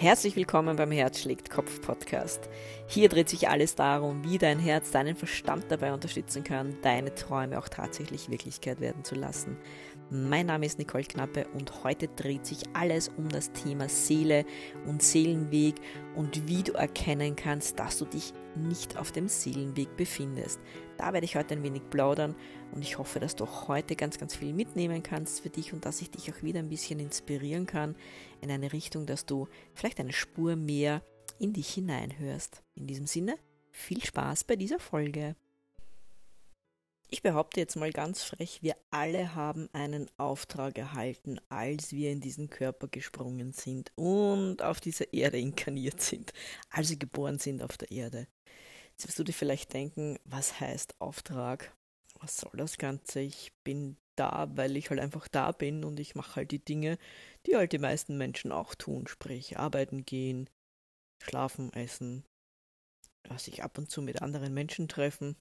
Herzlich willkommen beim Herz schlägt Kopf Podcast. Hier dreht sich alles darum, wie dein Herz deinen Verstand dabei unterstützen kann, deine Träume auch tatsächlich Wirklichkeit werden zu lassen. Mein Name ist Nicole Knappe und heute dreht sich alles um das Thema Seele und Seelenweg und wie du erkennen kannst, dass du dich nicht auf dem Seelenweg befindest. Da werde ich heute ein wenig plaudern und ich hoffe, dass du auch heute ganz, ganz viel mitnehmen kannst für dich und dass ich dich auch wieder ein bisschen inspirieren kann in eine Richtung, dass du vielleicht eine Spur mehr in dich hineinhörst. In diesem Sinne, viel Spaß bei dieser Folge. Ich behaupte jetzt mal ganz frech, wir alle haben einen Auftrag erhalten, als wir in diesen Körper gesprungen sind und auf dieser Erde inkarniert sind, als wir geboren sind auf der Erde. Jetzt wirst du dir vielleicht denken, was heißt Auftrag? Was soll das Ganze? Ich bin da, weil ich halt einfach da bin und ich mache halt die Dinge, die halt die meisten Menschen auch tun, sprich arbeiten gehen, schlafen, essen, sich ab und zu mit anderen Menschen treffen,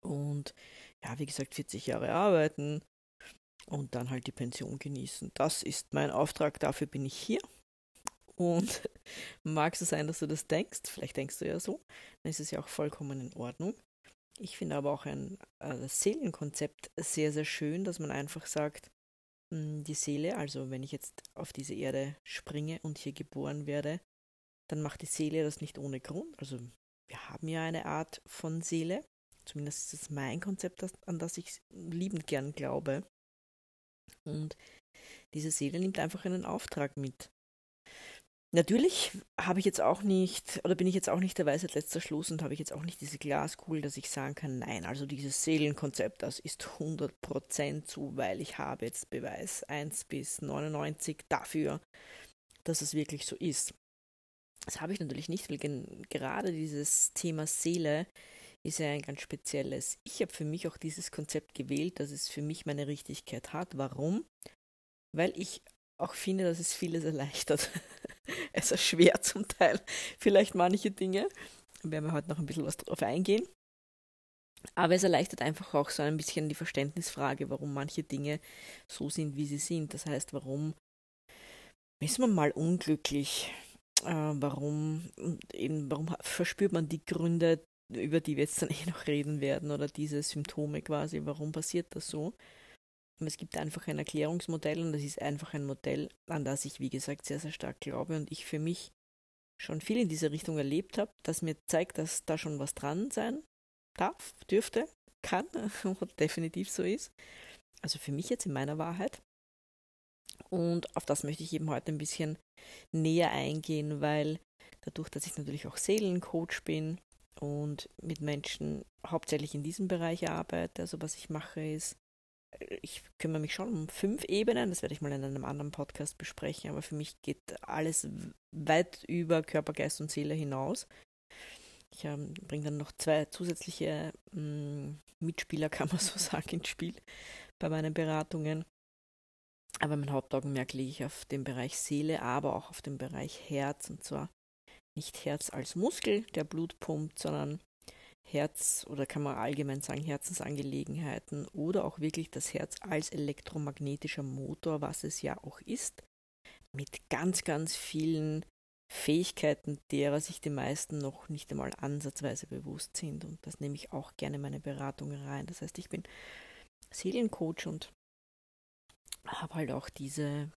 und ja, wie gesagt, 40 Jahre arbeiten und dann halt die Pension genießen. Das ist mein Auftrag, dafür bin ich hier. Und mag es sein, dass du das denkst, vielleicht denkst du ja so, dann ist es ja auch vollkommen in Ordnung. Ich finde aber auch ein äh, Seelenkonzept sehr, sehr schön, dass man einfach sagt, mh, hm, die Seele, also wenn ich jetzt auf diese Erde springe und hier geboren werde, dann macht die Seele das nicht ohne Grund. Also wir haben ja eine Art von Seele, Zumindest ist es mein Konzept, an das ich liebend gern glaube. Und diese Seele nimmt einfach einen Auftrag mit. Natürlich habe ich jetzt auch nicht, oder bin ich jetzt auch nicht der Weisheit letzter Schluss und habe ich jetzt auch nicht diese Glaskugel, dass ich sagen kann, nein, also dieses Seelenkonzept, das ist 100% so, weil ich habe jetzt Beweis 1 bis 99 dafür, dass es wirklich so ist. Das habe ich natürlich nicht, weil gerade dieses Thema Seele ist ja ein ganz spezielles. Ich habe für mich auch dieses Konzept gewählt, dass es für mich meine Richtigkeit hat. Warum? Weil ich auch finde, dass es vieles erleichtert. es erschwert zum Teil vielleicht manche Dinge. Da werden wir heute noch ein bisschen was drauf eingehen. Aber es erleichtert einfach auch so ein bisschen die Verständnisfrage, warum manche Dinge so sind, wie sie sind. Das heißt, warum ist man mal unglücklich? Äh, warum eben, warum verspürt man die Gründe über die wir jetzt dann eh noch reden werden, oder diese Symptome quasi, warum passiert das so. Es gibt einfach ein Erklärungsmodell und das ist einfach ein Modell, an das ich, wie gesagt, sehr, sehr stark glaube und ich für mich schon viel in diese Richtung erlebt habe, das mir zeigt, dass da schon was dran sein darf, dürfte, kann und definitiv so ist. Also für mich jetzt in meiner Wahrheit. Und auf das möchte ich eben heute ein bisschen näher eingehen, weil dadurch, dass ich natürlich auch Seelencoach bin, und mit Menschen hauptsächlich in diesem Bereich arbeite. Also was ich mache ist, ich kümmere mich schon um fünf Ebenen, das werde ich mal in einem anderen Podcast besprechen, aber für mich geht alles weit über Körper, Geist und Seele hinaus. Ich ähm, bringe dann noch zwei zusätzliche ähm, Mitspieler, kann man so sagen, ins Spiel bei meinen Beratungen. Aber mein Hauptaugenmerk lege ich auf den Bereich Seele, aber auch auf den Bereich Herz und zwar nicht Herz als Muskel, der Blut pumpt, sondern Herz oder kann man allgemein sagen Herzensangelegenheiten oder auch wirklich das Herz als elektromagnetischer Motor, was es ja auch ist, mit ganz, ganz vielen Fähigkeiten, derer sich die meisten noch nicht einmal ansatzweise bewusst sind. Und das nehme ich auch gerne in meine Beratung rein. Das heißt, ich bin Seelencoach und habe halt auch diese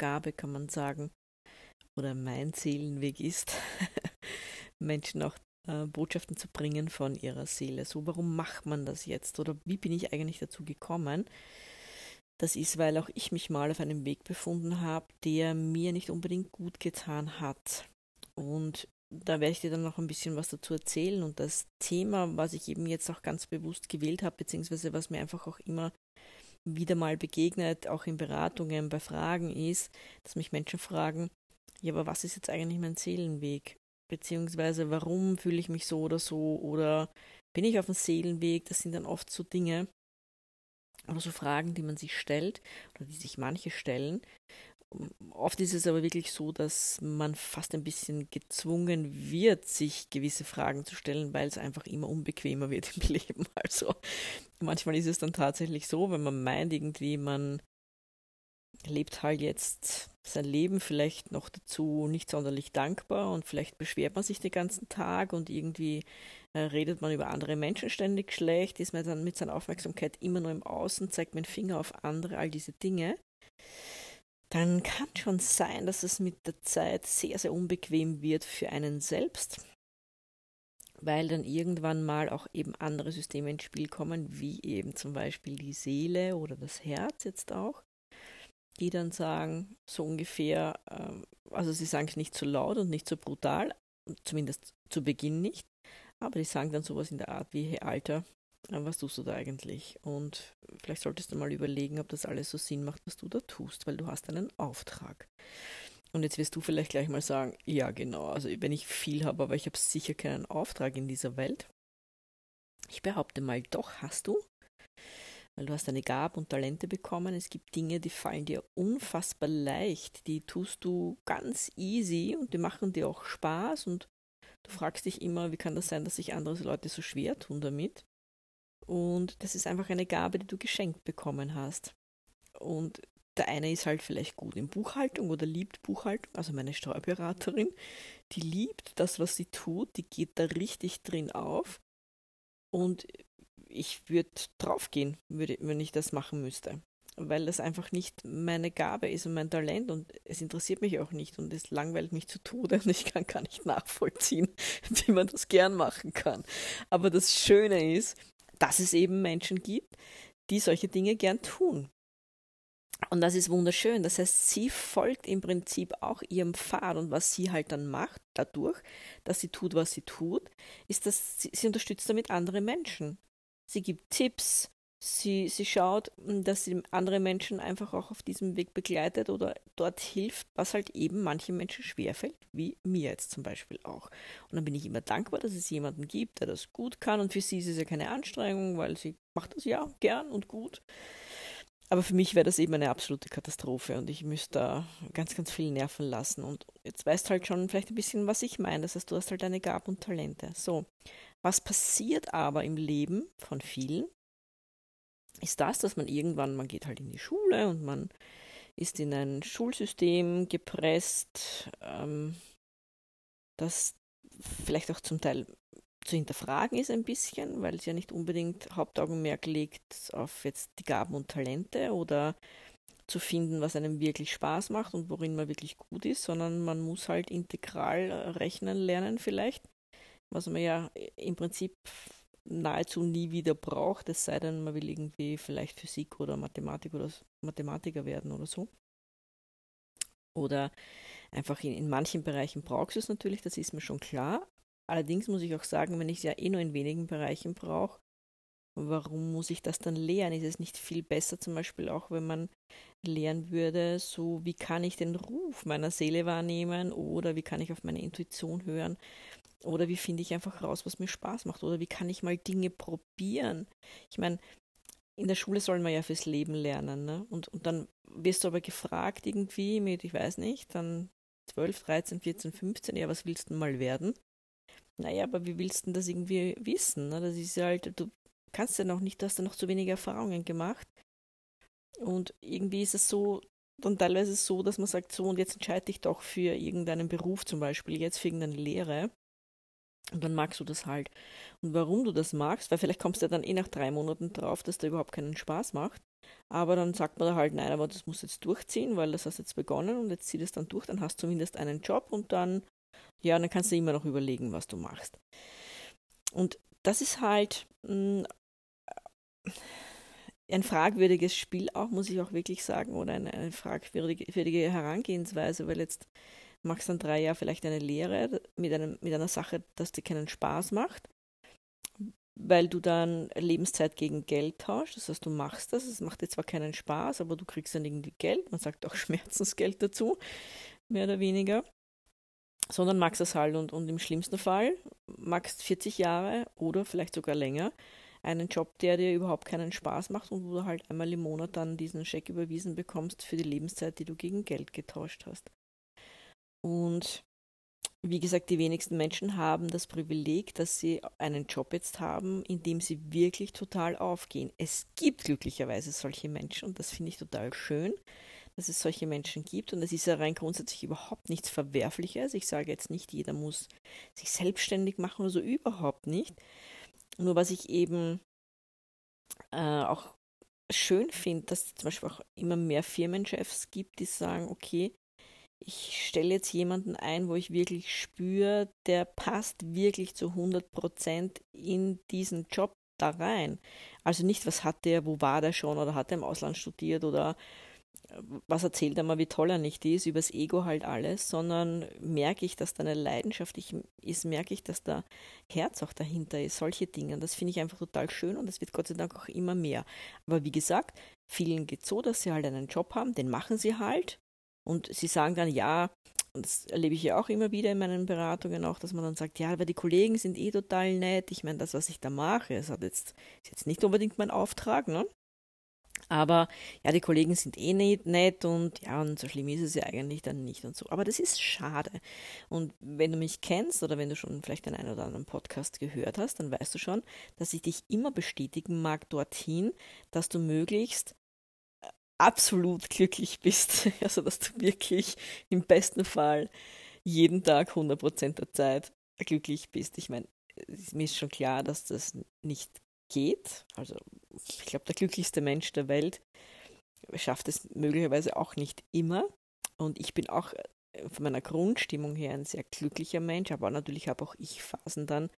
Gabe, kann man sagen, oder mein Seelenweg ist, Menschen auch äh, Botschaften zu bringen von ihrer Seele. So, warum macht man das jetzt? Oder wie bin ich eigentlich dazu gekommen? Das ist, weil auch ich mich mal auf einem Weg befunden habe, der mir nicht unbedingt gut getan hat. Und da werde ich dir dann noch ein bisschen was dazu erzählen. Und das Thema, was ich eben jetzt auch ganz bewusst gewählt habe, beziehungsweise was mir einfach auch immer wieder mal begegnet, auch in Beratungen, bei Fragen ist, dass mich Menschen fragen, ja, aber was ist jetzt eigentlich mein Seelenweg? Beziehungsweise warum fühle ich mich so oder so? Oder bin ich auf dem Seelenweg? Das sind dann oft so Dinge oder so Fragen, die man sich stellt oder die sich manche stellen. Oft ist es aber wirklich so, dass man fast ein bisschen gezwungen wird, sich gewisse Fragen zu stellen, weil es einfach immer unbequemer wird im Leben. Also manchmal ist es dann tatsächlich so, wenn man meint, irgendwie man lebt halt jetzt sein Leben vielleicht noch dazu nicht sonderlich dankbar und vielleicht beschwert man sich den ganzen Tag und irgendwie äh, redet man über andere Menschen ständig schlecht, ist man dann mit seiner Aufmerksamkeit immer nur im Außen, zeigt mit dem Finger auf andere, all diese Dinge, dann kann schon sein, dass es mit der Zeit sehr, sehr unbequem wird für einen selbst, weil dann irgendwann mal auch eben andere Systeme ins Spiel kommen, wie eben zum Beispiel die Seele oder das Herz jetzt auch die dann sagen, so ungefähr, ähm, also sie sagen es nicht so laut und nicht so brutal, zumindest zu Beginn nicht, aber die sagen dann sowas in der Art wie, hey Alter, äh, was tust du da eigentlich? Und vielleicht solltest du mal überlegen, ob das alles so Sinn macht, was du da tust, weil du hast einen Auftrag. Und jetzt wirst du vielleicht gleich mal sagen, ja genau, also wenn ich viel habe, aber ich habe sicher keinen Auftrag in dieser Welt. Ich behaupte mal, doch hast du weil du hast eine Gabe und Talente bekommen. Es gibt Dinge, die fallen dir unfassbar leicht, die tust du ganz easy und die machen dir auch Spaß und du fragst dich immer, wie kann das sein, dass sich andere Leute so schwer tun damit? Und das ist einfach eine Gabe, die du geschenkt bekommen hast. Und der eine ist halt vielleicht gut in Buchhaltung oder liebt Buchhaltung, also meine Steuerberaterin, die liebt das, was sie tut, die geht da richtig drin auf. Und ich würde draufgehen, würde, wenn ich das machen müsste. Weil das einfach nicht meine Gabe ist und mein Talent und es interessiert mich auch nicht und es langweilt mich zu Tode und ich kann gar nicht nachvollziehen, wie man das gern machen kann. Aber das Schöne ist, dass es eben Menschen gibt, die solche Dinge gern tun. Und das ist wunderschön. Das heißt, sie folgt im Prinzip auch ihrem Pfad und was sie halt dann macht, dadurch, dass sie tut, was sie tut, ist, dass sie, sie unterstützt damit andere Menschen sie gibt Tipps, sie, sie schaut, hm, dass sie andere Menschen einfach auch auf diesem Weg begleitet oder dort hilft, was halt eben manchen Menschen schwerfällt, wie mir jetzt zum Beispiel auch. Und dann bin ich immer dankbar, dass es jemanden gibt, der das gut kann und für sie ist es ja keine Anstrengung, weil sie macht das ja gern und gut. Aber für mich wäre das eben eine absolute Katastrophe und ich müsste da ganz, ganz viel nerven lassen. Und jetzt weißt du halt schon vielleicht ein bisschen, was ich meine. Das heißt, du hast halt deine Gaben und Talente. So, was passiert aber im Leben von vielen, ist das, dass man irgendwann, man geht halt in die Schule und man ist in ein Schulsystem gepresst, ähm, das vielleicht auch zum Teil zu hinterfragen ist ein bisschen, weil es ja nicht unbedingt Hauptaugenmerk legt auf jetzt die Gaben und Talente oder zu finden, was einem wirklich Spaß macht und worin man wirklich gut ist, sondern man muss halt integral rechnen lernen vielleicht was man ja im Prinzip nahezu nie wieder braucht, es sei denn, man will irgendwie vielleicht Physik oder Mathematik oder Mathematiker werden oder so. Oder einfach in, in manchen Bereichen brauchst du es natürlich, das ist mir schon klar. Allerdings muss ich auch sagen, wenn ich es ja eh nur in wenigen Bereichen brauche, warum muss ich das dann lernen? Ist es nicht viel besser zum Beispiel auch, wenn man lernen würde, so wie kann ich den Ruf meiner Seele wahrnehmen oder wie kann ich auf meine Intuition hören oder wie finde ich einfach raus, was mir Spaß macht? Oder wie kann ich mal Dinge probieren? Ich meine, in der Schule soll man ja fürs Leben lernen. Ne? Und, und dann wirst du aber gefragt irgendwie mit, ich weiß nicht, dann 12, 13, 14, 15, ja, was willst du mal werden? Naja, aber wie willst du das irgendwie wissen? Ne? Das ist halt, du kannst ja noch nicht, du hast ja noch zu wenige Erfahrungen gemacht. Und irgendwie ist es so, dann teilweise so, dass man sagt, so, und jetzt entscheide dich doch für irgendeinen Beruf zum Beispiel, jetzt für irgendeine Lehre. Und dann magst du das halt. Und warum du das magst, weil vielleicht kommst du ja dann eh nach drei Monaten drauf, dass der überhaupt keinen Spaß macht. Aber dann sagt man da halt, nein, aber das muss jetzt durchziehen, weil das hast jetzt begonnen und jetzt zieh das dann durch, dann hast du zumindest einen Job und dann, ja, dann kannst du immer noch überlegen, was du machst. Und das ist halt mh, mm, ein fragwürdiges Spiel auch, muss ich auch wirklich sagen, oder eine, eine fragwürdige Herangehensweise, weil jetzt machst dann drei Jahre vielleicht eine Lehre mit, einem, mit einer Sache, dass dir keinen Spaß macht, weil du dann Lebenszeit gegen Geld tauschst. Das heißt, du machst das, es macht dir zwar keinen Spaß, aber du kriegst dann irgendwie Geld, man sagt auch Schmerzensgeld dazu, mehr oder weniger. Sondern magst das halt und, und im schlimmsten Fall magst 40 Jahre oder vielleicht sogar länger einen Job, der dir überhaupt keinen Spaß macht und wo du halt einmal im Monat dann diesen Scheck überwiesen bekommst für die Lebenszeit, die du gegen Geld getauscht hast. Und wie gesagt, die wenigsten Menschen haben das Privileg, dass sie einen Job jetzt haben, in dem sie wirklich total aufgehen. Es gibt glücklicherweise solche Menschen und das finde ich total schön. dass es solche Menschen gibt und es ist ja rein grundsätzlich überhaupt nichts Verwerfliches. Ich sage jetzt nicht, jeder muss sich selbstständig machen oder so, überhaupt nicht. Nur was ich eben äh, auch schön finde, dass es zum Beispiel auch immer mehr Firmenchefs gibt, die sagen, okay, ich stelle jetzt jemanden ein, wo ich wirklich spüre, der passt wirklich zu 100 Prozent in diesen Job da rein. Also nicht, was hat der, wo war der schon oder hat er im Ausland studiert oder was erzählt er mal, wie toll er nicht ist, übers Ego halt alles, sondern merke ich, dass da eine Leidenschaft ist, merke ich, dass da Herz auch dahinter ist, solche Dinge. Das finde ich einfach total schön und das wird Gott sei Dank auch immer mehr. Aber wie gesagt, vielen geht so, dass sie halt einen Job haben, den machen sie halt und sie sagen dann, ja, und das erlebe ich ja auch immer wieder in meinen Beratungen auch, dass man dann sagt, ja, aber die Kollegen sind eh total nett. Ich meine, das, was ich da mache, ist, hat jetzt, ist jetzt nicht unbedingt mein Auftrag, ne? Aber ja, die Kollegen sind eh nicht nett und ja, und so schlimm ist es ja eigentlich dann nicht und so. Aber das ist schade. Und wenn du mich kennst oder wenn du schon vielleicht den einen oder anderen Podcast gehört hast, dann weißt du schon, dass ich dich immer bestätigen mag dorthin, dass du möglichst absolut glücklich bist. Also, dass du wirklich im besten Fall jeden Tag 100% der Zeit glücklich bist. Ich meine, mir ist schon klar, dass das nicht geht. Also, ich glaube, der glücklichste Mensch der Welt schafft es möglicherweise auch nicht immer. Und ich bin auch äh, von meiner Grundstimmung her ein sehr glücklicher Mensch, aber natürlich habe auch ich Phasen dann,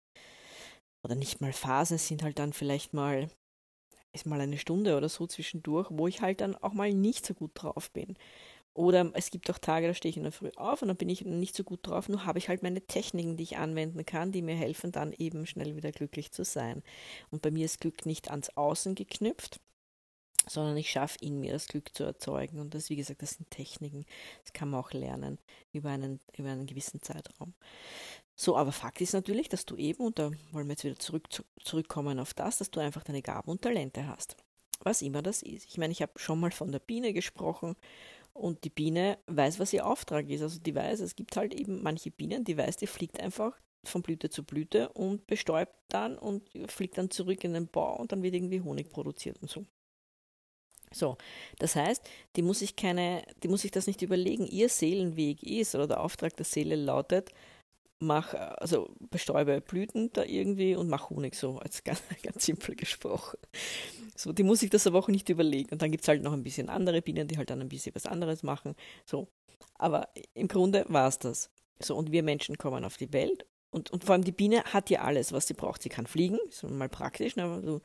oder nicht mal Phasen, es sind halt dann vielleicht mal ist mal eine Stunde oder so zwischendurch, wo ich halt dann auch mal nicht so gut drauf bin. Oder es gibt auch Tage, da stehe ich in der Früh auf und dann bin ich nicht so gut drauf, nur habe ich halt meine Techniken, die ich anwenden kann, die mir helfen, dann eben schnell wieder glücklich zu sein. Und bei mir ist Glück nicht ans Außen geknüpft, sondern ich schaffe in mir das Glück zu erzeugen. Und das, wie gesagt, das sind Techniken. Das kann man auch lernen über einen, über einen gewissen Zeitraum. So, aber Fakt ist natürlich, dass du eben, und da wollen wir jetzt wieder zurück, zurückkommen auf das, dass du einfach deine Gaben und Talente hast. Was immer das ist. Ich meine, ich habe schon mal von der Biene gesprochen und die Biene weiß, was ihr Auftrag ist. Also die weiß, es gibt halt eben manche Bienen, die weiß, die fliegt einfach von Blüte zu Blüte und bestäubt dann und fliegt dann zurück in den Bau und dann wird irgendwie Honig produziert und so. So, das heißt, die muss sich keine, die muss sich das nicht überlegen. Ihr Seelenweg ist oder der Auftrag der Seele lautet, mach, also bestäube Blüten da irgendwie und mach Honig, so als ganz, ganz simpel gesprochen. So, die muss ich das aber auch nicht überlegen. Und dann gibt es halt noch ein bisschen andere Bienen, die halt dann ein bisschen was anderes machen. So. Aber im Grunde war es das. So, und wir Menschen kommen auf die Welt und, und vor allem die Biene hat ja alles, was sie braucht. Sie kann fliegen, ist mal praktisch, ne, du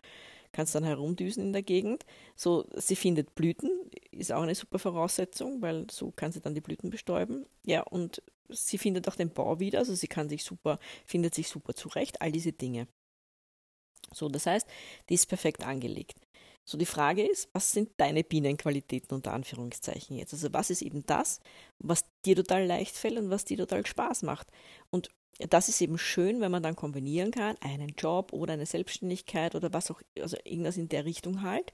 kannst dann herumdüsen in der Gegend. So, sie findet Blüten, ist auch eine super Voraussetzung, weil so kann sie dann die Blüten bestäuben. Ja, und sie findet auch den Bau wieder, also sie kann sich super, findet sich super zurecht, all diese Dinge. So, das heißt, die ist perfekt angelegt. So, die Frage ist, was sind deine Bienenqualitäten unter Anführungszeichen jetzt? Also, was ist eben das, was dir total leicht fällt und was dir total Spaß macht? Und das ist eben schön, wenn man dann kombinieren kann, einen Job oder eine Selbstständigkeit oder was auch, also irgendwas in der Richtung halt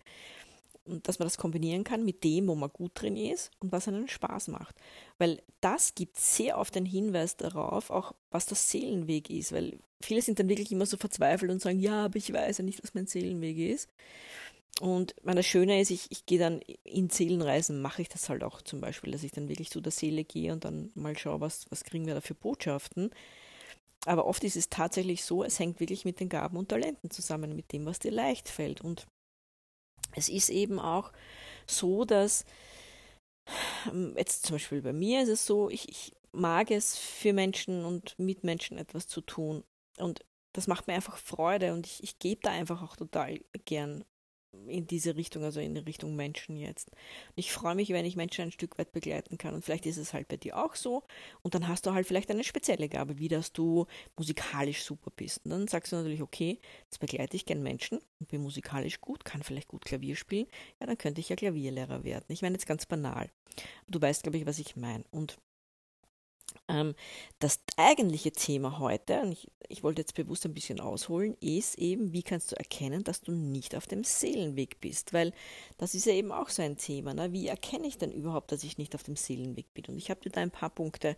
dass man das kombinieren kann mit dem, wo man gut drin ist und was einen Spaß macht. Weil das gibt sehr oft den Hinweis darauf, auch was das Seelenweg ist. Weil viele sind dann wirklich immer so verzweifelt und sagen, ja, aber ich weiß ja nicht, was mein Seelenweg ist. Und das Schöne ist, ich, ich gehe dann in Seelenreisen, mache ich das halt auch zum Beispiel, dass ich dann wirklich zu der Seele gehe und dann mal schaue, was, was kriegen wir da für Botschaften. Aber oft ist es tatsächlich so, es hängt wirklich mit den Gaben und Talenten zusammen, mit dem, was dir leicht fällt. Und es ist eben auch so, dass ähm, jetzt zum Beispiel bei mir ist es so, ich, ich mag es für Menschen und mit Menschen etwas zu tun. Und das macht mir einfach Freude und ich, ich gebe da einfach auch total gern in diese Richtung, also in Richtung Menschen jetzt. Ich freue mich, wenn ich Menschen ein Stück weit begleiten kann. Und vielleicht ist es halt bei dir auch so. Und dann hast du halt vielleicht eine spezielle Gabe, wie dass du musikalisch super bist. Und dann sagst du natürlich, okay, jetzt begleite ich gern Menschen und bin musikalisch gut, kann vielleicht gut Klavier spielen. Ja, dann könnte ich ja Klavierlehrer werden. Ich meine jetzt ganz banal. Du weißt, glaube ich, was ich meine. Und das eigentliche Thema heute, und ich, ich wollte jetzt bewusst ein bisschen ausholen, ist eben, wie kannst du erkennen, dass du nicht auf dem Seelenweg bist? Weil das ist ja eben auch so ein Thema. Ne? Wie erkenne ich denn überhaupt, dass ich nicht auf dem Seelenweg bin? Und ich habe dir da ein paar Punkte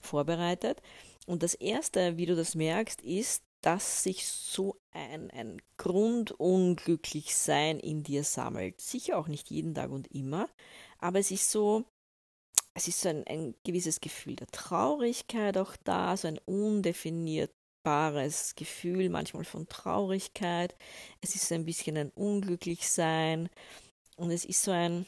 vorbereitet. Und das erste, wie du das merkst, ist, dass sich so ein, ein Grundunglücklichsein in dir sammelt. Sicher auch nicht jeden Tag und immer, aber es ist so, es ist so ein, ein gewisses Gefühl der Traurigkeit auch da, so ein undefinierbares Gefühl manchmal von Traurigkeit. Es ist so ein bisschen ein Unglücklichsein und es ist so ein,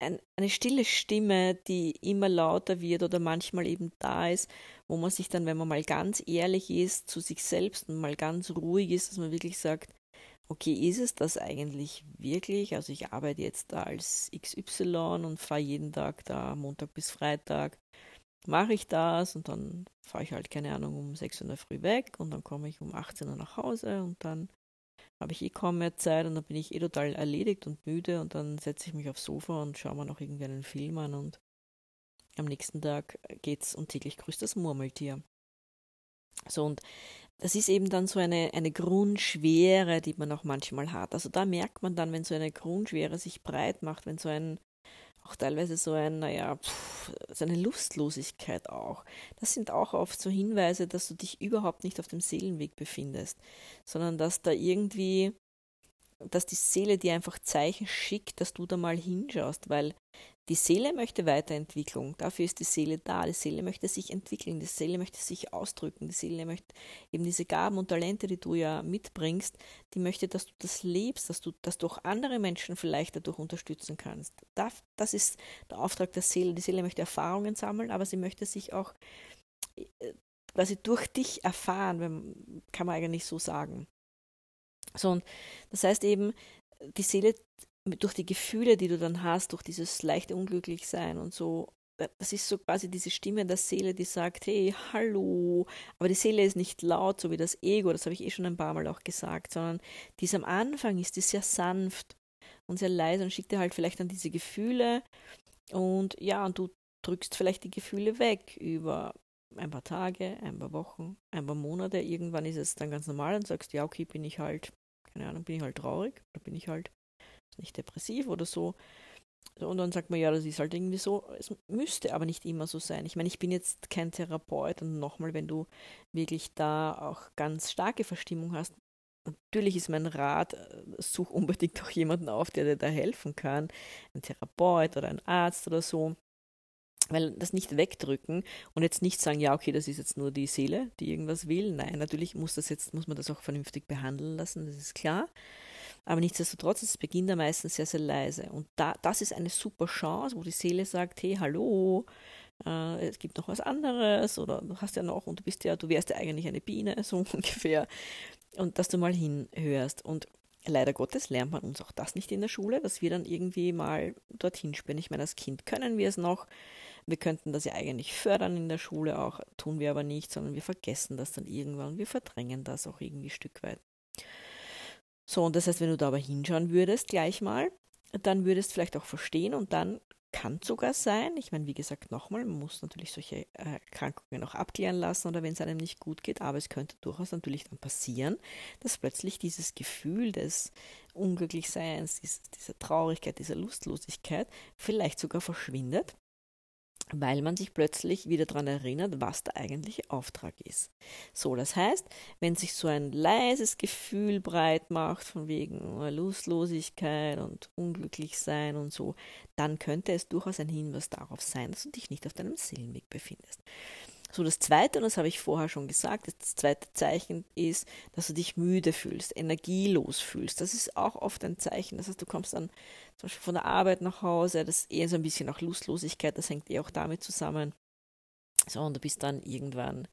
ein, eine stille Stimme, die immer lauter wird oder manchmal eben da ist, wo man sich dann, wenn man mal ganz ehrlich ist zu sich selbst und mal ganz ruhig ist, dass man wirklich sagt, okay, ist es das eigentlich wirklich? Also ich arbeite jetzt da als XY und fahre jeden Tag da Montag bis Freitag, mache ich das und dann fahre ich halt, keine Ahnung, um 6 Uhr Früh weg und dann komme ich um 18 Uhr nach Hause und dann habe ich eh kaum mehr Zeit und dann bin ich eh total erledigt und müde und dann setze ich mich aufs Sofa und schaue mir noch irgendwie einen Film an und am nächsten Tag geht's und täglich grüßt das Murmeltier. So und das ist eben dann so eine, eine Grundschwere, die man auch manchmal hat. Also da merkt man dann, wenn so eine Grundschwere sich breit macht, wenn so ein auch teilweise so ein, naja, pff, so eine Lustlosigkeit auch. Das sind auch oft so Hinweise, dass du dich überhaupt nicht auf dem Seelenweg befindest, sondern dass da irgendwie, dass die Seele dir einfach Zeichen schickt, dass du da mal hinschaust, weil die Seele möchte Weiterentwicklung, dafür ist die Seele da. Die Seele möchte sich entwickeln, die Seele möchte sich ausdrücken, die Seele möchte eben diese Gaben und Talente, die du ja mitbringst, die möchte, dass du das lebst, dass du, dass du andere Menschen vielleicht dadurch unterstützen kannst. Das ist der Auftrag der Seele. Die Seele möchte Erfahrungen sammeln, aber sie möchte sich auch äh, quasi durch dich erfahren, kann man eigentlich so sagen. So, und das heißt eben, die Seele durch die Gefühle, die du dann hast, durch dieses leichte Unglücklichsein und so, das ist so quasi diese Stimme der Seele, die sagt, hey, hallo. Aber die Seele ist nicht laut, so wie das Ego, das habe ich eh schon ein paar Mal auch gesagt, sondern die ist am Anfang, ist die sehr sanft und sehr leise und schickt dir halt vielleicht dann diese Gefühle und ja, und du drückst vielleicht die Gefühle weg über ein paar Tage, ein paar Wochen, ein paar Monate. Irgendwann ist es dann ganz normal und sagst, ja, okay, bin ich halt, keine Ahnung, bin ich halt traurig oder bin ich halt nicht depressiv oder so. Und dann sagt man, ja, das ist halt irgendwie so. Es müsste aber nicht immer so sein. Ich meine, ich bin jetzt kein Therapeut und nochmal, wenn du wirklich da auch ganz starke Verstimmung hast, natürlich ist mein Rat, äh, such unbedingt auch jemanden auf, der dir da helfen kann. Ein Therapeut oder ein Arzt oder so. Weil das nicht wegdrücken und jetzt nicht sagen, ja, okay, das ist jetzt nur die Seele, die irgendwas will. Nein, natürlich muss das jetzt, muss man das auch vernünftig behandeln lassen, das ist klar. Aber nichtsdestotrotz ist es beginnt er meistens sehr, sehr leise. Und da, das ist eine super Chance, wo die Seele sagt, hey, hallo, äh, es gibt noch was anderes oder du hast ja noch und du bist ja, du wärst ja eigentlich eine Biene, so ungefähr. Und dass du mal hinhörst. Und leider Gottes lernt man uns auch das nicht in der Schule, dass wir dann irgendwie mal dorthin spielen. Ich meine, als Kind können wir es noch. Wir könnten das ja eigentlich fördern in der Schule auch, tun wir aber nicht, sondern wir vergessen das dann irgendwann und wir verdrängen das auch irgendwie ein Stück weit. So, und das heißt, wenn du da aber hinschauen würdest gleich mal, dann würdest du vielleicht auch verstehen und dann kann sogar sein, ich meine, wie gesagt, nochmal, man muss natürlich solche äh, Erkrankungen auch abklären lassen oder wenn es einem nicht gut geht, aber es könnte durchaus natürlich dann passieren, dass plötzlich dieses Gefühl des Unglücklichseins, dieser Traurigkeit, dieser Lustlosigkeit vielleicht sogar verschwindet weil man sich plötzlich wieder daran erinnert, was der eigentliche Auftrag ist. So, das heißt, wenn sich so ein leises Gefühl breit macht von wegen Lustlosigkeit und unglücklich sein und so, dann könnte es durchaus ein Hinweis darauf sein, dass du dich nicht auf deinem Seelenweg befindest. So, das zweite, und das habe ich vorher schon gesagt, das zweite Zeichen ist, dass du dich müde fühlst, energielos fühlst. Das ist auch oft ein Zeichen. Das heißt, du kommst dann zum Beispiel von der Arbeit nach Hause, das ist eher so ein bisschen auch Lustlosigkeit, das hängt eher auch damit zusammen. So, und du bist dann irgendwann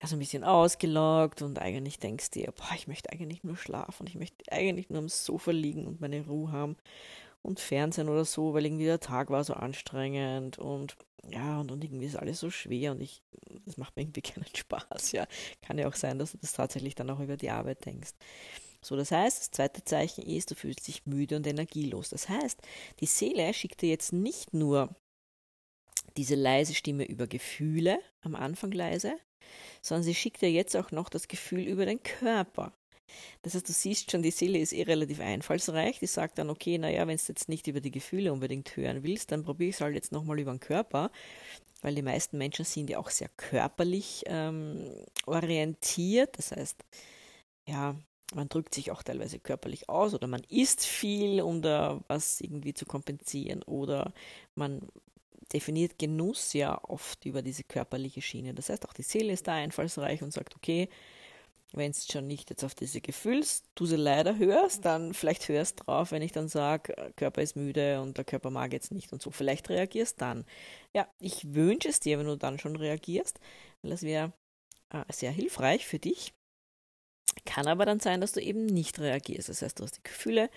ja, so ein bisschen ausgelaugt und eigentlich denkst dir, boah, ich möchte eigentlich nur schlafen, ich möchte eigentlich nur am Sofa liegen und meine Ruhe haben und Fernsehen oder so, weil irgendwie der Tag war so anstrengend und ja, und, und irgendwie ist alles so schwer und ich, das macht mir irgendwie keinen Spaß, ja. Kann ja auch sein, dass du das tatsächlich dann auch über die Arbeit denkst. So, das heißt, das zweite Zeichen ist, du fühlst dich müde und energielos. Das heißt, die Seele schickt dir jetzt nicht nur diese leise Stimme über Gefühle, am Anfang leise, sondern sie schickt dir jetzt auch noch das Gefühl über den Körper. Das heißt, du siehst schon, die Seele ist eh relativ einfallsreich. Die sagt dann, okay, naja, wenn du jetzt nicht über die Gefühle unbedingt hören willst, dann probiere ich es halt jetzt nochmal über den Körper, weil die meisten Menschen sind ja auch sehr körperlich ähm, orientiert. Das heißt, ja, man drückt sich auch teilweise körperlich aus oder man isst viel, um da was irgendwie zu kompensieren oder man definiert Genuss ja oft über diese körperliche Schiene. Das heißt, auch die Seele ist da einfallsreich und sagt, okay, wenn es schon nicht jetzt auf diese leider hörst, dann vielleicht hörst drauf, wenn ich dann sage, Körper ist müde und der Körper mag jetzt nicht und so. Vielleicht reagierst dann. Ja, ich wünsche es dir, wenn du dann schon reagierst, weil das wäre äh, sehr hilfreich für dich. Kann aber dann sein, dass du eben nicht reagierst. Das heißt, du hast die Gefühle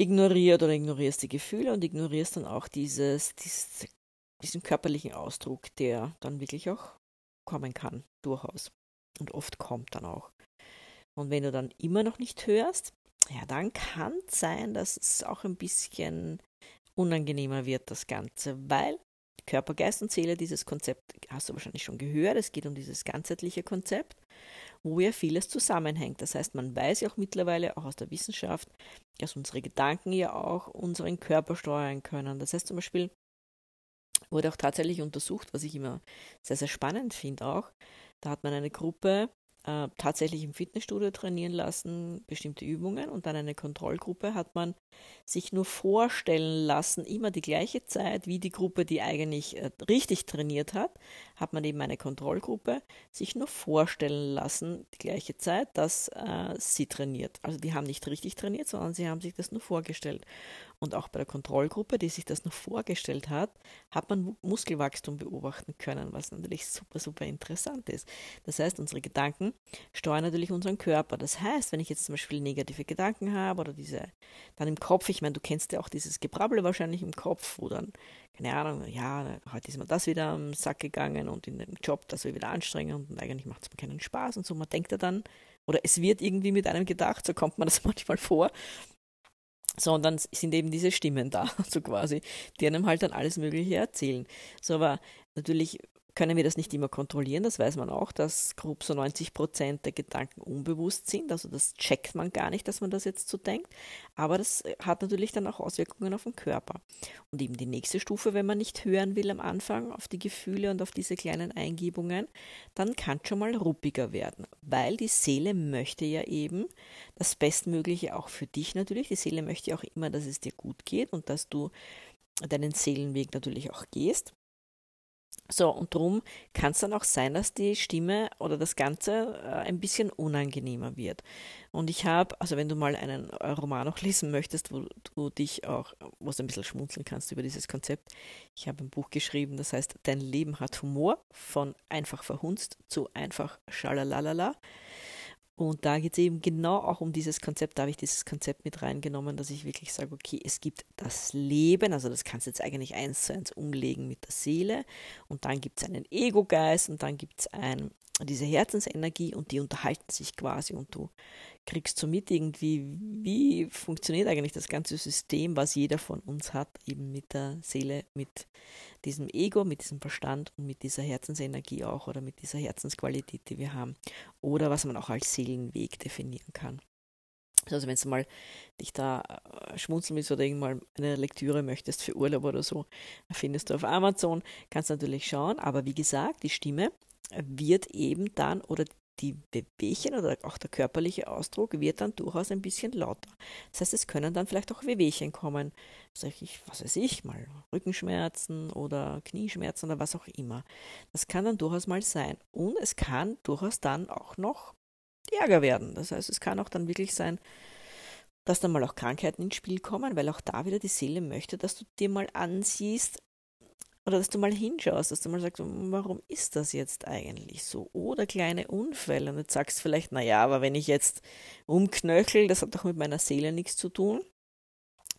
ignoriert oder ignorierst die Gefühle und ignorierst dann auch dieses, dieses diesen körperlichen Ausdruck, der dann wirklich auch kommen kann, durchaus. Und oft kommt dann auch. Und wenn du dann immer noch nicht hörst, ja, dann kann es sein, dass es auch ein bisschen unangenehmer wird, das Ganze, weil Körper, Geist und Seele, dieses Konzept hast du wahrscheinlich schon gehört, es geht um dieses ganzheitliche Konzept wo ja vieles zusammenhängt. Das heißt, man weiß ja auch mittlerweile, auch aus der Wissenschaft, dass unsere Gedanken ja auch unseren Körper steuern können. Das heißt zum Beispiel, wurde auch tatsächlich untersucht, was ich immer sehr, sehr spannend finde auch. Da hat man eine Gruppe äh, tatsächlich im Fitnessstudio trainieren lassen, bestimmte Übungen und dann eine Kontrollgruppe hat man sich nur vorstellen lassen, immer die gleiche Zeit wie die Gruppe, die eigentlich äh, richtig trainiert hat, hat man eben eine Kontrollgruppe sich nur vorstellen lassen, die gleiche Zeit, dass äh, sie trainiert. Also die haben nicht richtig trainiert, sondern sie haben sich das nur vorgestellt. Und auch bei der Kontrollgruppe, die sich das noch vorgestellt hat, hat man Muskelwachstum beobachten können, was natürlich super, super interessant ist. Das heißt, unsere Gedanken steuern natürlich unseren Körper. Das heißt, wenn ich jetzt zum Beispiel negative Gedanken habe oder diese dann im Kopf, ich meine, du kennst ja auch dieses Gebrabbel wahrscheinlich im Kopf, wo dann, keine Ahnung, ja, heute ist mir das wieder am Sack gegangen und in dem Job, das war wieder anstrengend und eigentlich macht es mir keinen Spaß und so. Man denkt ja dann, oder es wird irgendwie mit einem gedacht, so kommt man das manchmal vor sondern sind eben diese Stimmen da, so quasi, die einem halt dann alles Mögliche erzählen. So, aber natürlich können wir das nicht immer kontrollieren, das weiß man auch, dass grob so 90 Prozent der Gedanken unbewusst sind, also das checkt man gar nicht, dass man das jetzt so denkt, aber das äh, hat natürlich dann auch Auswirkungen auf den Körper. Und eben die nächste Stufe, wenn man nicht hören will am Anfang auf die Gefühle und auf diese kleinen Eingebungen, dann kann es schon mal ruppiger werden, weil die Seele möchte ja eben das Bestmögliche auch für dich natürlich, die Seele möchte auch immer, dass es dir gut geht und dass du deinen Seelenweg natürlich auch gehst. So, und darum kann es dann auch sein, dass die Stimme oder das Ganze äh, ein bisschen unangenehmer wird. Und ich habe, also wenn du mal einen Roman auch lesen möchtest, wo du dich auch, wo du ein bisschen schmunzeln kannst über dieses Konzept, ich habe ein Buch geschrieben, das heißt Dein Leben hat Humor, von einfach verhunzt zu einfach schalalalala. Und da geht es eben genau auch um dieses Konzept, da habe ich dieses Konzept mit reingenommen, dass ich wirklich sage, okay, es gibt das Leben, also das kannst du jetzt eigentlich eins zu eins umlegen mit der Seele. Und dann gibt es einen Ego-Geist und dann gibt es diese Herzensenergie und die unterhalten sich quasi und du kriegst so mit irgendwie, wie funktioniert eigentlich das ganze System, was jeder von uns hat, eben mit der Seele, mit diesem Ego, mit diesem Verstand und mit dieser Herzensenergie auch oder mit dieser Herzensqualität, die wir haben. Oder was man auch als Seelenweg definieren kann. Also wenn du mal dich da äh, schmunzeln willst oder irgendwann eine Lektüre möchtest für Urlaub oder so, findest du auf Amazon, kannst du natürlich schauen. Aber wie gesagt, die Stimme wird eben dann oder die Wehwehchen oder auch der körperliche Ausdruck wird dann durchaus ein bisschen lauter. Das heißt, es können dann vielleicht auch Wehwehchen kommen, sag ich, was weiß ich, mal Rückenschmerzen oder Knieschmerzen oder was auch immer. Das kann dann durchaus mal sein. Und es kann durchaus dann auch noch Ärger werden. Das heißt, es kann auch dann wirklich sein, dass dann mal auch Krankheiten ins Spiel kommen, weil auch da wieder die Seele möchte, dass du dir mal ansiehst, oder dass du mal hinschaust, dass du mal sagst, warum ist das jetzt eigentlich so? Oder kleine Unfälle. Und jetzt sagst du vielleicht, naja, aber wenn ich jetzt umknöchel, das hat doch mit meiner Seele nichts zu tun.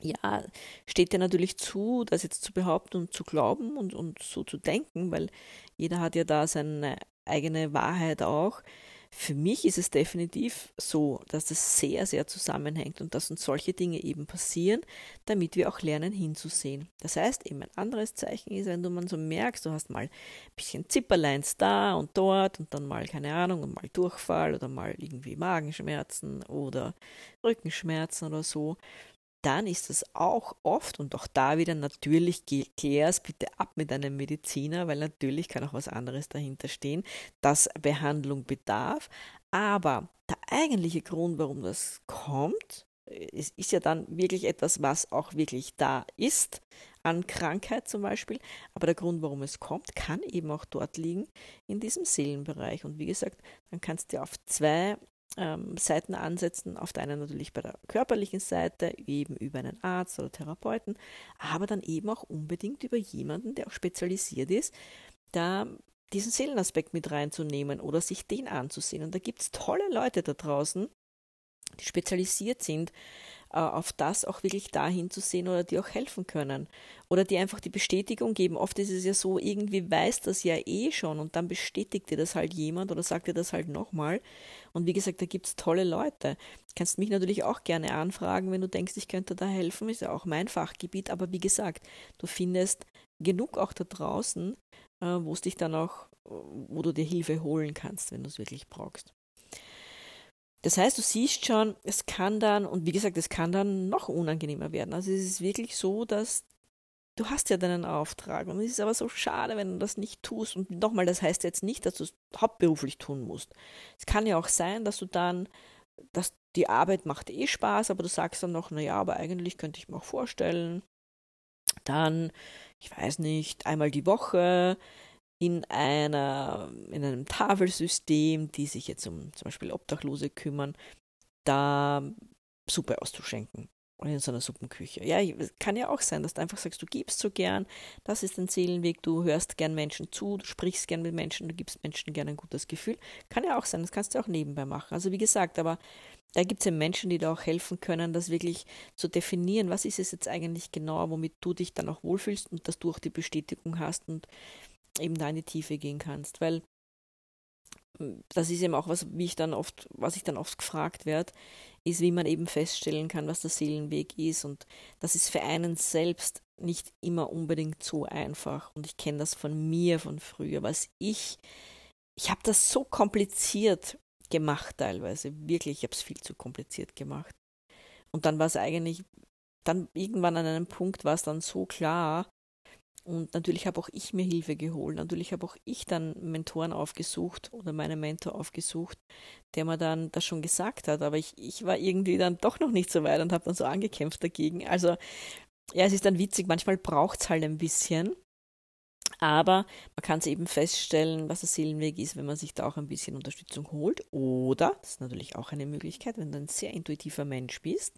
Ja, steht dir natürlich zu, das jetzt zu behaupten und zu glauben und, und so zu denken, weil jeder hat ja da seine eigene Wahrheit auch. Für mich ist es definitiv so, dass es sehr, sehr zusammenhängt und dass uns solche Dinge eben passieren, damit wir auch lernen hinzusehen. Das heißt, eben ein anderes Zeichen ist, wenn du man so merkst, du hast mal ein bisschen Zipperleins da und dort und dann mal, keine Ahnung, und mal Durchfall oder mal irgendwie Magenschmerzen oder Rückenschmerzen oder so, dann ist es auch oft und auch da wieder natürlich klär es bitte ab mit einem Mediziner, weil natürlich kann auch was anderes dahinter stehen, das Behandlung bedarf. Aber der eigentliche Grund, warum das kommt, es ist ja dann wirklich etwas, was auch wirklich da ist, an Krankheit zum Beispiel. Aber der Grund, warum es kommt, kann eben auch dort liegen, in diesem Seelenbereich. Und wie gesagt, dann kannst du auf zwei ähm, Seiten ansetzen. Auf der einen natürlich bei der körperlichen Seite, eben über einen Arzt oder Therapeuten, aber dann eben auch unbedingt über jemanden, der auch spezialisiert ist, da diesen Seelenaspekt mit reinzunehmen oder sich den anzusehen. Und da gibt es tolle Leute da draußen, die spezialisiert sind äh, auf das auch wirklich dahin zu sehen oder die auch helfen können. Oder die einfach die Bestätigung geben. Oft ist es ja so, irgendwie weiß das ja eh schon und dann bestätigt dir das halt jemand oder sagt dir das halt nochmal. Und wie gesagt, da gibt es tolle Leute. Du kannst mich natürlich auch gerne anfragen, wenn du denkst, ich könnte da helfen. Ist ja auch mein Fachgebiet. Aber wie gesagt, du findest genug auch da draußen, äh, wo es dich dann auch, wo du dir Hilfe holen kannst, wenn du es wirklich brauchst. Das heißt, du siehst schon, es kann dann, und wie gesagt, es kann dann noch unangenehmer werden. Also es ist wirklich so, dass du hast ja deinen Auftrag und es ist aber so schade, wenn du das nicht tust. Und nochmal, das heißt jetzt nicht, dass du es hauptberuflich tun musst. Es kann ja auch sein, dass du dann, dass die Arbeit macht eh Spaß, aber du sagst dann noch, naja, aber eigentlich könnte ich mir auch vorstellen, dann, ich weiß nicht, einmal die Woche in, einer, in einem Tafelsystem, die sich jetzt um zum Beispiel Obdachlose kümmern, da Suppe auszuschenken. Oder in so einer Suppenküche. Ja, kann ja auch sein, dass du einfach sagst, du gibst so gern, das ist dein Seelenweg, du hörst gern Menschen zu, du sprichst gern mit Menschen, du gibst Menschen gern ein gutes Gefühl. Kann ja auch sein, das kannst du auch nebenbei machen. Also wie gesagt, aber da gibt es ja Menschen, die da auch helfen können, das wirklich zu definieren, was ist es jetzt eigentlich genau, womit du dich dann auch wohlfühlst und dass du auch die Bestätigung hast und eben da in die Tiefe gehen kannst, weil hm, das ist eben auch was, wie ich dann oft, was ich dann oft gefragt werde, ist, wie man eben feststellen kann, was der Seelenweg ist. Und das ist für einen selbst nicht immer unbedingt so einfach. Und ich kenne das von mir von früher, was ich, ich habe das so kompliziert gemacht teilweise, wirklich, ich habe es viel zu kompliziert gemacht. Und dann war es eigentlich, dann irgendwann an einem Punkt war es dann so klar, und natürlich habe auch ich mir Hilfe geholt. Natürlich habe auch ich dann Mentoren aufgesucht oder meinen Mentor aufgesucht, der mir dann das schon gesagt hat. Aber ich, ich war irgendwie dann doch noch nicht so weit und habe dann so angekämpft dagegen. Also ja, es ist dann witzig, manchmal braucht es halt ein bisschen. Aber man kann es eben feststellen, was der Seelenweg ist, wenn man sich da auch ein bisschen Unterstützung holt. Oder, das ist natürlich auch eine Möglichkeit, wenn du ein sehr intuitiver Mensch bist,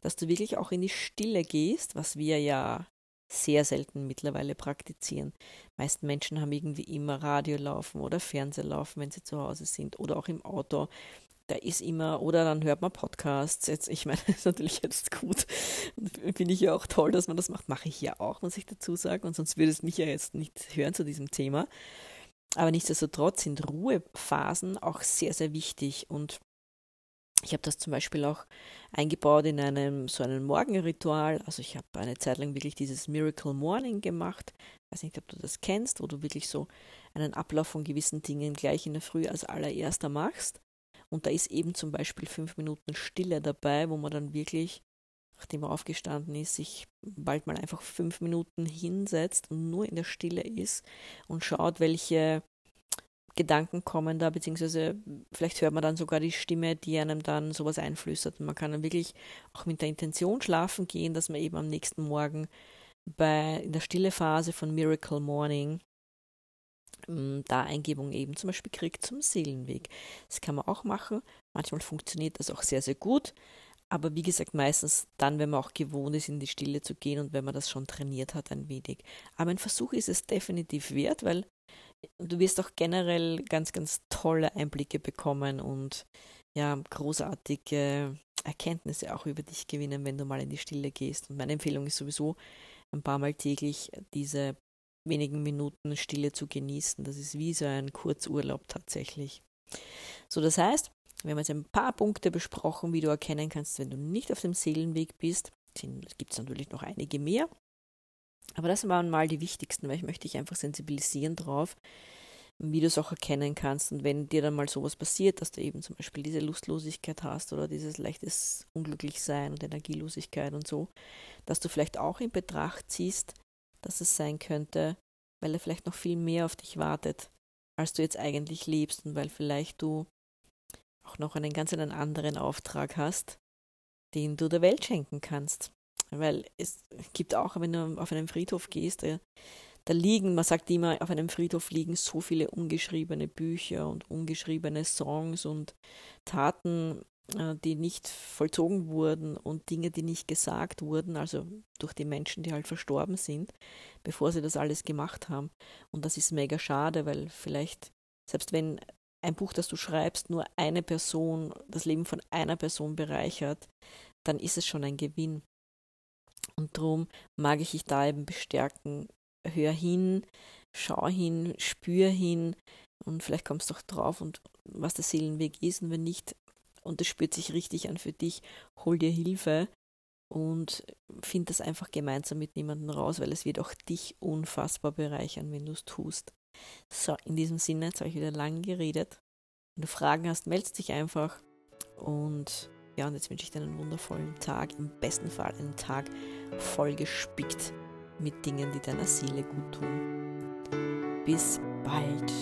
dass du wirklich auch in die Stille gehst, was wir ja sehr selten mittlerweile praktizieren. Die meisten Menschen haben irgendwie immer Radio laufen oder Fernseher laufen, wenn sie zu Hause sind oder auch im Auto. Da ist immer, oder dann hört man Podcasts. Jetzt, ich meine, das ist natürlich jetzt gut. Finde ich ja auch toll, dass man das macht. Mache ich ja auch, muss ich dazu sagen. Und sonst würde es mich ja jetzt nicht hören zu diesem Thema. Aber nichtsdestotrotz sind Ruhephasen auch sehr, sehr wichtig. Und ich habe das zum Beispiel auch eingebaut in einem so einem Morgenritual. Also ich habe eine Zeit lang wirklich dieses Miracle Morning gemacht. Ich weiß nicht, ob du das kennst, wo du wirklich so einen Ablauf von gewissen Dingen gleich in der Früh als allererster machst. Und da ist eben zum Beispiel fünf Minuten Stille dabei, wo man dann wirklich, nachdem man aufgestanden ist, sich bald mal einfach fünf Minuten hinsetzt und nur in der Stille ist und schaut, welche Gedanken kommen da, beziehungsweise vielleicht hört man dann sogar die Stimme, die einem dann sowas einflüstert. Und man kann dann wirklich auch mit der Intention schlafen gehen, dass man eben am nächsten Morgen bei, in der stille Phase von Miracle Morning ähm, da Eingebung eben zum Beispiel kriegt zum Seelenweg. Das kann man auch machen. Manchmal funktioniert das auch sehr, sehr gut. Aber wie gesagt, meistens dann, wenn man auch gewohnt ist, in die Stille zu gehen und wenn man das schon trainiert hat, ein wenig. Aber ein Versuch ist es definitiv wert, weil du wirst auch generell ganz, ganz tolle Einblicke bekommen und ja, großartige Erkenntnisse auch über dich gewinnen, wenn du mal in die Stille gehst. Und meine Empfehlung ist sowieso, ein paar Mal täglich diese wenigen Minuten Stille zu genießen. Das ist wie so ein Kurzurlaub tatsächlich. So, das heißt, wir haben jetzt ein paar Punkte besprochen, wie du erkennen kannst, wenn du nicht auf dem Seelenweg bist. Es gibt natürlich noch einige mehr. Aber das waren mal die wichtigsten, weil ich möchte dich einfach sensibilisieren drauf, wie du es auch erkennen kannst. Und wenn dir dann mal sowas passiert, dass du eben zum Beispiel diese Lustlosigkeit hast oder dieses leichtes Unglücklichsein und Energielosigkeit und so, dass du vielleicht auch in Betracht ziehst, dass es sein könnte, weil er vielleicht noch viel mehr auf dich wartet, als du jetzt eigentlich lebst und weil vielleicht du auch noch einen ganz anderen Auftrag hast, den du der Welt schenken kannst. Weil es gibt auch, wenn du auf einen Friedhof gehst, da, da liegen, man sagt immer, auf einem Friedhof liegen so viele ungeschriebene Bücher und ungeschriebene Songs und Taten, äh, die nicht vollzogen wurden und Dinge, die nicht gesagt wurden, also durch die Menschen, die halt verstorben sind, bevor sie das alles gemacht haben. Und das ist mega schade, weil vielleicht, selbst wenn ein Buch, das du schreibst, nur eine Person, das Leben von einer Person bereichert, dann ist es schon ein Gewinn. Und darum mag ich dich da eben bestärken. Hör hin, schau hin, spür hin und vielleicht kommst du auch drauf und was der Seelenweg ist und wenn nicht und es spürt sich richtig an für dich, hol dir Hilfe und find das einfach gemeinsam mit jemandem raus, weil es wird auch dich unfassbar bereichern, wenn du es tust. So, in diesem Sinne, jetzt habe ich wieder lang geredet. Wenn du Fragen hast, melde dich einfach. Und ja, und jetzt wünsche ich dir einen wundervollen Tag. Im besten Fall einen Tag voll gespickt mit Dingen, die deiner Seele gut tun. Bis bald.